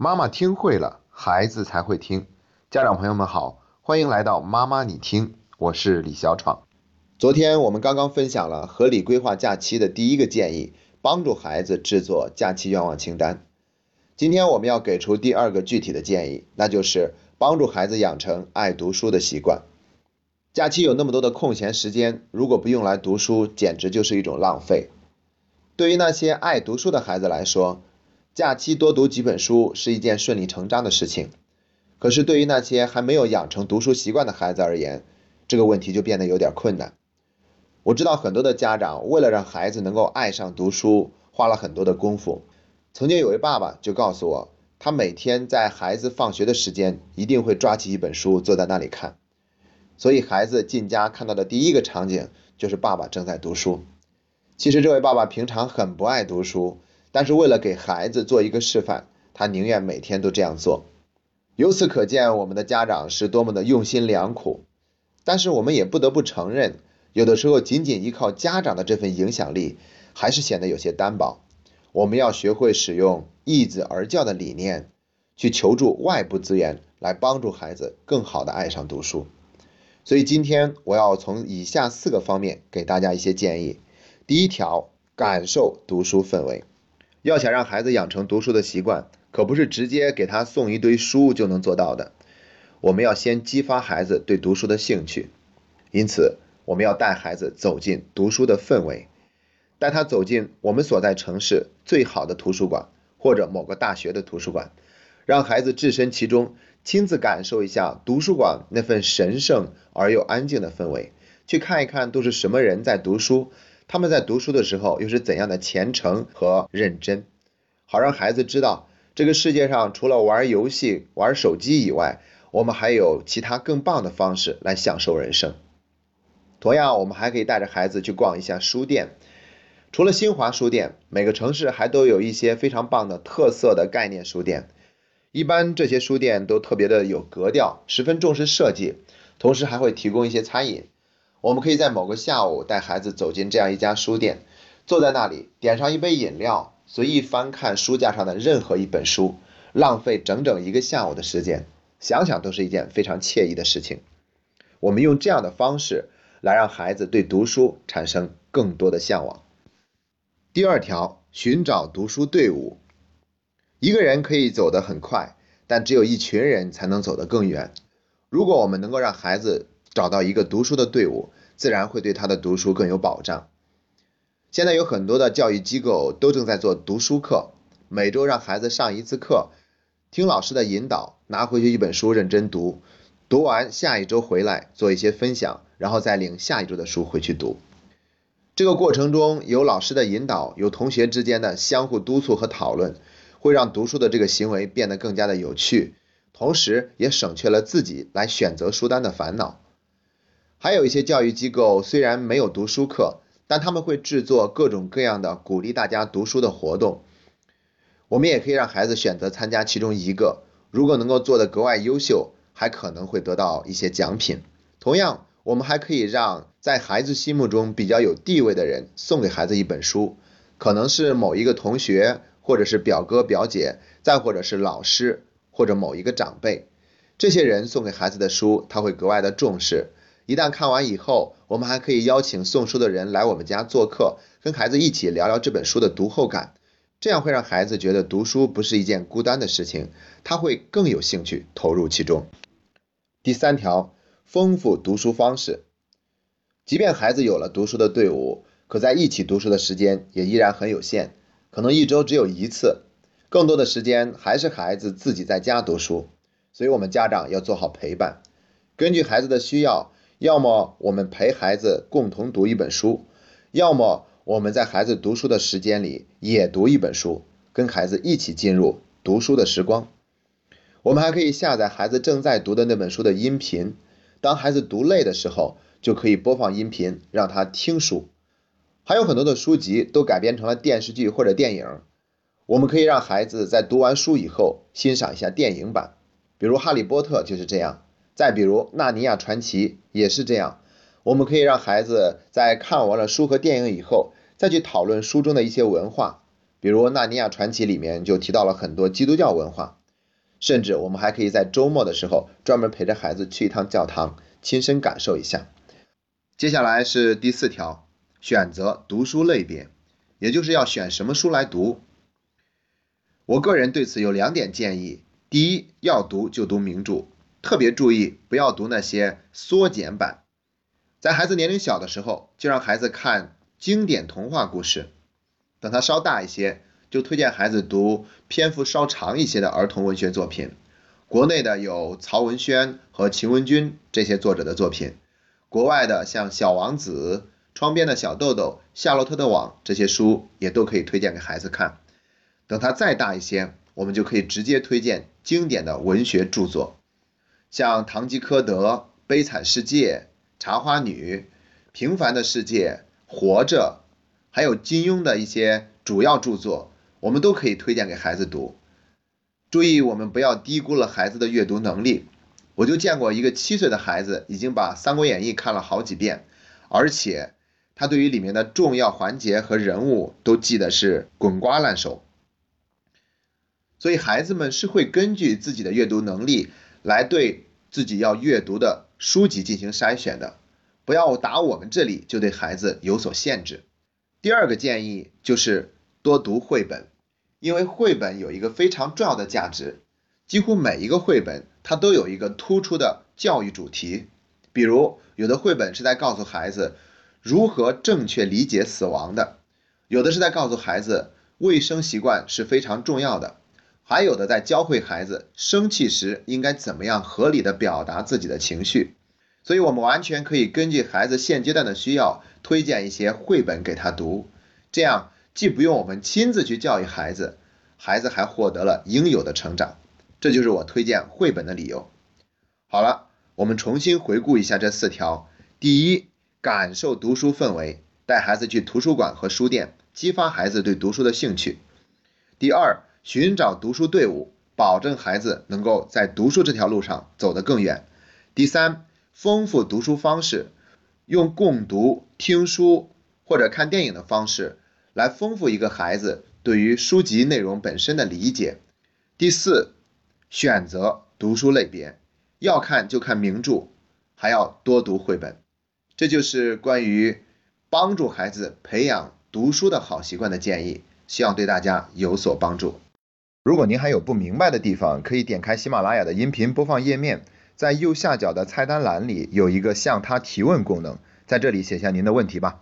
妈妈听会了，孩子才会听。家长朋友们好，欢迎来到妈妈你听，我是李小闯。昨天我们刚刚分享了合理规划假期的第一个建议，帮助孩子制作假期愿望清单。今天我们要给出第二个具体的建议，那就是帮助孩子养成爱读书的习惯。假期有那么多的空闲时间，如果不用来读书，简直就是一种浪费。对于那些爱读书的孩子来说，假期多读几本书是一件顺理成章的事情。可是对于那些还没有养成读书习惯的孩子而言，这个问题就变得有点困难。我知道很多的家长为了让孩子能够爱上读书，花了很多的功夫。曾经有位爸爸就告诉我，他每天在孩子放学的时间，一定会抓起一本书坐在那里看。所以孩子进家看到的第一个场景就是爸爸正在读书。其实这位爸爸平常很不爱读书，但是为了给孩子做一个示范，他宁愿每天都这样做。由此可见，我们的家长是多么的用心良苦。但是我们也不得不承认，有的时候仅仅依靠家长的这份影响力，还是显得有些单薄。我们要学会使用易子而教的理念，去求助外部资源，来帮助孩子更好的爱上读书。所以今天我要从以下四个方面给大家一些建议。第一条，感受读书氛围。要想让孩子养成读书的习惯，可不是直接给他送一堆书就能做到的。我们要先激发孩子对读书的兴趣，因此我们要带孩子走进读书的氛围，带他走进我们所在城市最好的图书馆或者某个大学的图书馆，让孩子置身其中，亲自感受一下图书馆那份神圣而又安静的氛围，去看一看都是什么人在读书。他们在读书的时候又是怎样的虔诚和认真？好让孩子知道，这个世界上除了玩游戏、玩手机以外，我们还有其他更棒的方式来享受人生。同样，我们还可以带着孩子去逛一下书店。除了新华书店，每个城市还都有一些非常棒的特色的概念书店。一般这些书店都特别的有格调，十分重视设计，同时还会提供一些餐饮。我们可以在某个下午带孩子走进这样一家书店，坐在那里点上一杯饮料，随意翻看书架上的任何一本书，浪费整整一个下午的时间，想想都是一件非常惬意的事情。我们用这样的方式来让孩子对读书产生更多的向往。第二条，寻找读书队伍。一个人可以走得很快，但只有一群人才能走得更远。如果我们能够让孩子，找到一个读书的队伍，自然会对他的读书更有保障。现在有很多的教育机构都正在做读书课，每周让孩子上一次课，听老师的引导，拿回去一本书认真读，读完下一周回来做一些分享，然后再领下一周的书回去读。这个过程中有老师的引导，有同学之间的相互督促和讨论，会让读书的这个行为变得更加的有趣，同时也省去了自己来选择书单的烦恼。还有一些教育机构虽然没有读书课，但他们会制作各种各样的鼓励大家读书的活动。我们也可以让孩子选择参加其中一个，如果能够做得格外优秀，还可能会得到一些奖品。同样，我们还可以让在孩子心目中比较有地位的人送给孩子一本书，可能是某一个同学，或者是表哥表姐，再或者是老师或者某一个长辈。这些人送给孩子的书，他会格外的重视。一旦看完以后，我们还可以邀请送书的人来我们家做客，跟孩子一起聊聊这本书的读后感，这样会让孩子觉得读书不是一件孤单的事情，他会更有兴趣投入其中。第三条，丰富读书方式。即便孩子有了读书的队伍，可在一起读书的时间也依然很有限，可能一周只有一次，更多的时间还是孩子自己在家读书，所以我们家长要做好陪伴，根据孩子的需要。要么我们陪孩子共同读一本书，要么我们在孩子读书的时间里也读一本书，跟孩子一起进入读书的时光。我们还可以下载孩子正在读的那本书的音频，当孩子读累的时候，就可以播放音频让他听书。还有很多的书籍都改编成了电视剧或者电影，我们可以让孩子在读完书以后欣赏一下电影版，比如《哈利波特》就是这样。再比如《纳尼亚传奇》也是这样，我们可以让孩子在看完了书和电影以后，再去讨论书中的一些文化，比如《纳尼亚传奇》里面就提到了很多基督教文化，甚至我们还可以在周末的时候专门陪着孩子去一趟教堂，亲身感受一下。接下来是第四条，选择读书类别，也就是要选什么书来读。我个人对此有两点建议：第一，要读就读名著，特别注意不要读那些缩减版。在孩子年龄小的时候，就让孩子看经典童话故事；等他稍大一些，就推荐孩子读篇幅稍长一些的儿童文学作品。国内的有曹文轩和秦文君这些作者的作品，国外的像《小王子》《窗边的小豆豆》《夏洛特的网》这些书也都可以推荐给孩子看。等他再大一些，我们就可以直接推荐经典的文学著作，像《堂吉诃德》《悲惨世界》《茶花女》《平凡的世界》《活着》，还有金庸的一些主要著作，我们都可以推荐给孩子读。注意，我们不要低估了孩子的阅读能力。我就见过一个七岁的孩子，已经把《三国演义》看了好几遍，而且他对于里面的重要环节和人物都记得是滚瓜烂熟。所以孩子们是会根据自己的阅读能力来对自己要阅读的书籍进行筛选的，不要打我们这里就对孩子有所限制。第二个建议就是多读绘本，因为绘本有一个非常重要的价值，几乎每一个绘本它都有一个突出的教育主题。比如有的绘本是在告诉孩子如何正确理解死亡的，有的是在告诉孩子卫生习惯是非常重要的。还有的在教会孩子生气时应该怎么样合理的表达自己的情绪，所以我们完全可以根据孩子现阶段的需要推荐一些绘本给他读，这样既不用我们亲自去教育孩子，孩子还获得了应有的成长，这就是我推荐绘本的理由。好了，我们重新回顾一下这四条：第一，感受读书氛围，带孩子去图书馆和书店，激发孩子对读书的兴趣；第二，寻找读书队伍，保证孩子能够在读书这条路上走得更远。第三，丰富读书方式，用共读、听书或者看电影的方式来丰富一个孩子对于书籍内容本身的理解。第四，选择读书类别，要看就看名著，还要多读绘本。这就是关于帮助孩子培养读书的好习惯的建议，希望对大家有所帮助。如果您还有不明白的地方，可以点开喜马拉雅的音频播放页面，在右下角的菜单栏里有一个向他提问功能，在这里写下您的问题吧。